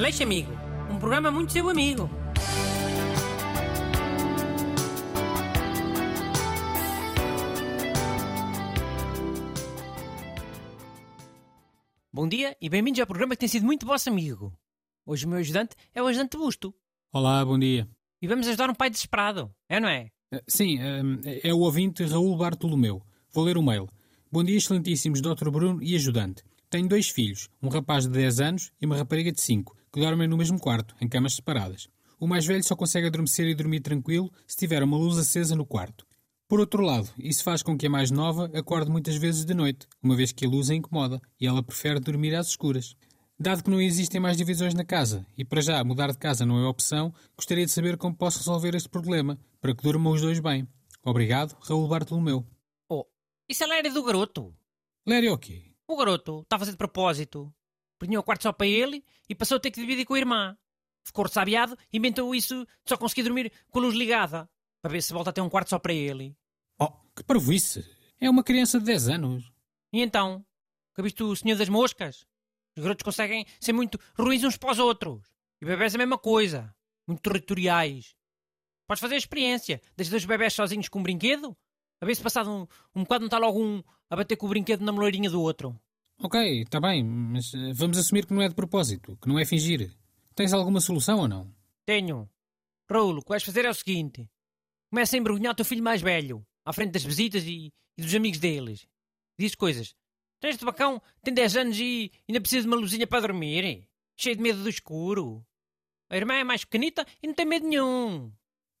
Aleixo Amigo, um programa muito seu amigo. Bom dia e bem-vindos ao programa que tem sido muito vosso amigo. Hoje o meu ajudante é o ajudante Busto. Olá, bom dia. E vamos ajudar um pai desesperado, é não é? Uh, Sim, uh, é o ouvinte Raul Bartolomeu. Vou ler o mail. Bom dia, excelentíssimos Dr. Bruno e ajudante. Tenho dois filhos, um rapaz de 10 anos e uma rapariga de 5, que dormem no mesmo quarto, em camas separadas. O mais velho só consegue adormecer e dormir tranquilo se tiver uma luz acesa no quarto. Por outro lado, isso faz com que a mais nova acorde muitas vezes de noite, uma vez que a luz a incomoda e ela prefere dormir às escuras. Dado que não existem mais divisões na casa e para já mudar de casa não é opção, gostaria de saber como posso resolver este problema para que durmam os dois bem. Obrigado, Raul Bartolomeu. Oh, isso é Léria do garoto. Lério o quê? O garoto está a fazer de propósito. Tinha o quarto só para ele e passou a ter que dividir com a irmã. Ficou ressabiado e inventou isso de só conseguir dormir com a luz ligada. Para ver se volta a ter um quarto só para ele. Oh, que parvoíce! É uma criança de 10 anos. E então? Que viste o senhor das moscas? Os garotos conseguem ser muito ruins uns para os outros. E bebés a mesma coisa. Muito territoriais. Podes fazer a experiência. Deixa dois bebés sozinhos com um brinquedo. A ver se passado um, um bocado não está logo um a bater com o brinquedo na moleirinha do outro. Ok, está bem, mas uh, vamos assumir que não é de propósito, que não é fingir. Tens alguma solução ou não? Tenho. Raul, o que vais fazer é o seguinte. Começa a embrulhar o teu filho mais velho, à frente das visitas e, e dos amigos deles. Diz coisas. Tens este bacão, tem 10 anos e ainda precisa de uma luzinha para dormir. Cheio de medo do escuro. A irmã é mais pequenita e não tem medo nenhum.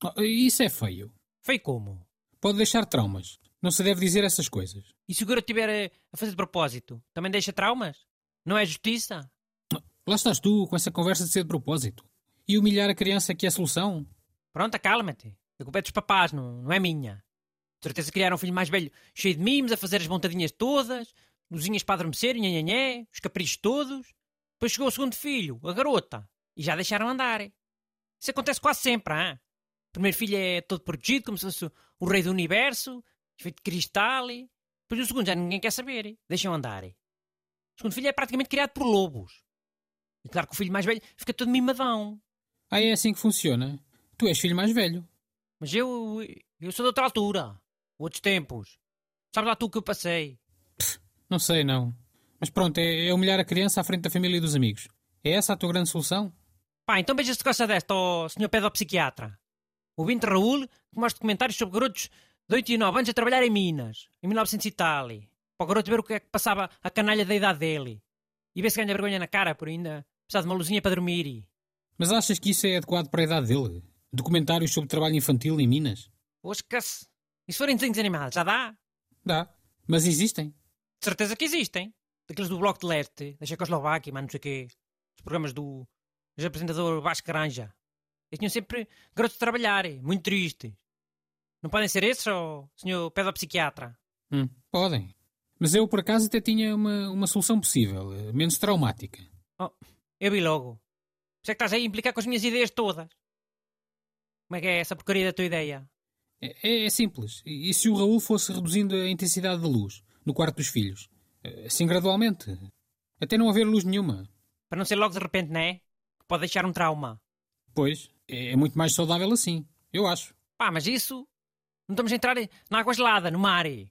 Oh, isso é feio. Feio como? Pode deixar traumas. Não se deve dizer essas coisas. E se o garoto estiver a, fazer de propósito, também deixa traumas? Não é justiça? Lá estás tu com essa conversa de ser de propósito. E humilhar a criança que é a solução? Pronto, acalma-te. A culpa é dos papás, não, não é minha. De certeza criaram um filho mais velho cheio de mimos, a fazer as montadinhas todas, luzinhas para adormecer, nhanhanhé, os caprichos todos. Depois chegou o segundo filho, a garota, e já deixaram andar. Isso acontece quase sempre, hein? O primeiro filho é todo protegido, como se fosse o rei do universo, feito de cristal. Depois o segundo já ninguém quer saber, deixam andar. O segundo filho é praticamente criado por lobos. E claro que o filho mais velho fica todo mimadão. Ah, é assim que funciona? Tu és filho mais velho. Mas eu, eu sou de outra altura. Outros tempos. Sabes lá tu o que eu passei? Pff, não sei, não. Mas pronto, é, é, humilhar a criança à frente da família e dos amigos. É essa a tua grande solução? Pá, então beija se gosta desta, ó senhor pedopsiquiatra. O Vinto Raul que mostra comentários sobre garotos de 8 e 9 anos a trabalhar em Minas, em 1900 e tal. Para o garoto ver o que é que passava a canalha da idade dele. E ver se ganha vergonha na cara por ainda precisar de uma luzinha para dormir. Mas achas que isso é adequado para a idade dele? Documentários sobre trabalho infantil em Minas? Osca-se. E se forem desenhos animados, já dá? Dá. Mas existem. De certeza que existem. Daqueles do Bloco de Leste, da Checoslováquia, mas não sei o quê. Os programas do, do apresentador Vasco Granja. Eles tinham sempre garotos de trabalhar, muito tristes. Não podem ser esses, ou senhor pedopsiquiatra? Hum, podem. Mas eu, por acaso, até tinha uma, uma solução possível, eh, menos traumática. Oh, eu vi logo. Você é que estás aí a implicar com as minhas ideias todas. Como é que é essa porcaria da tua ideia? É, é simples. E, e se o Raul fosse reduzindo a intensidade da luz no quarto dos filhos? Assim gradualmente. Até não haver luz nenhuma. Para não ser logo de repente, não é? Que pode deixar um trauma. Pois, é muito mais saudável assim, eu acho. Pá, mas isso. Não estamos a entrar na água gelada, no mar. Aí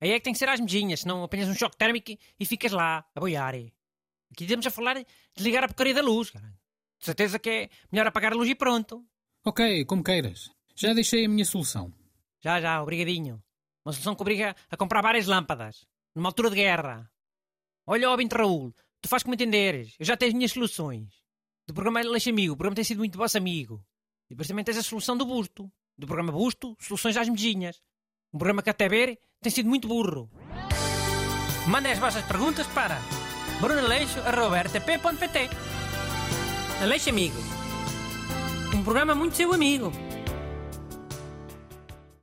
é que tem que ser às medinhas, senão apanhas um choque térmico e ficas lá, a boiar. Aqui estamos a falar de ligar a porcaria da luz, cara. De certeza que é melhor apagar a luz e pronto. Ok, como queiras. Já deixei a minha solução. Já, já, obrigadinho. Uma solução que obriga a comprar várias lâmpadas. Numa altura de guerra. Olha, ó, Raul, tu faz como entenderes. Eu já tenho as minhas soluções. Do programa Leixe Amigo, o programa tem sido muito vosso amigo. E depois também tens a solução do Busto. Do programa Busto, soluções às medinhas. Um programa que até ver tem sido muito burro. Mandem as vossas perguntas para brunaleixo.rtp.pt Aleixo Amigo. Um programa muito seu amigo.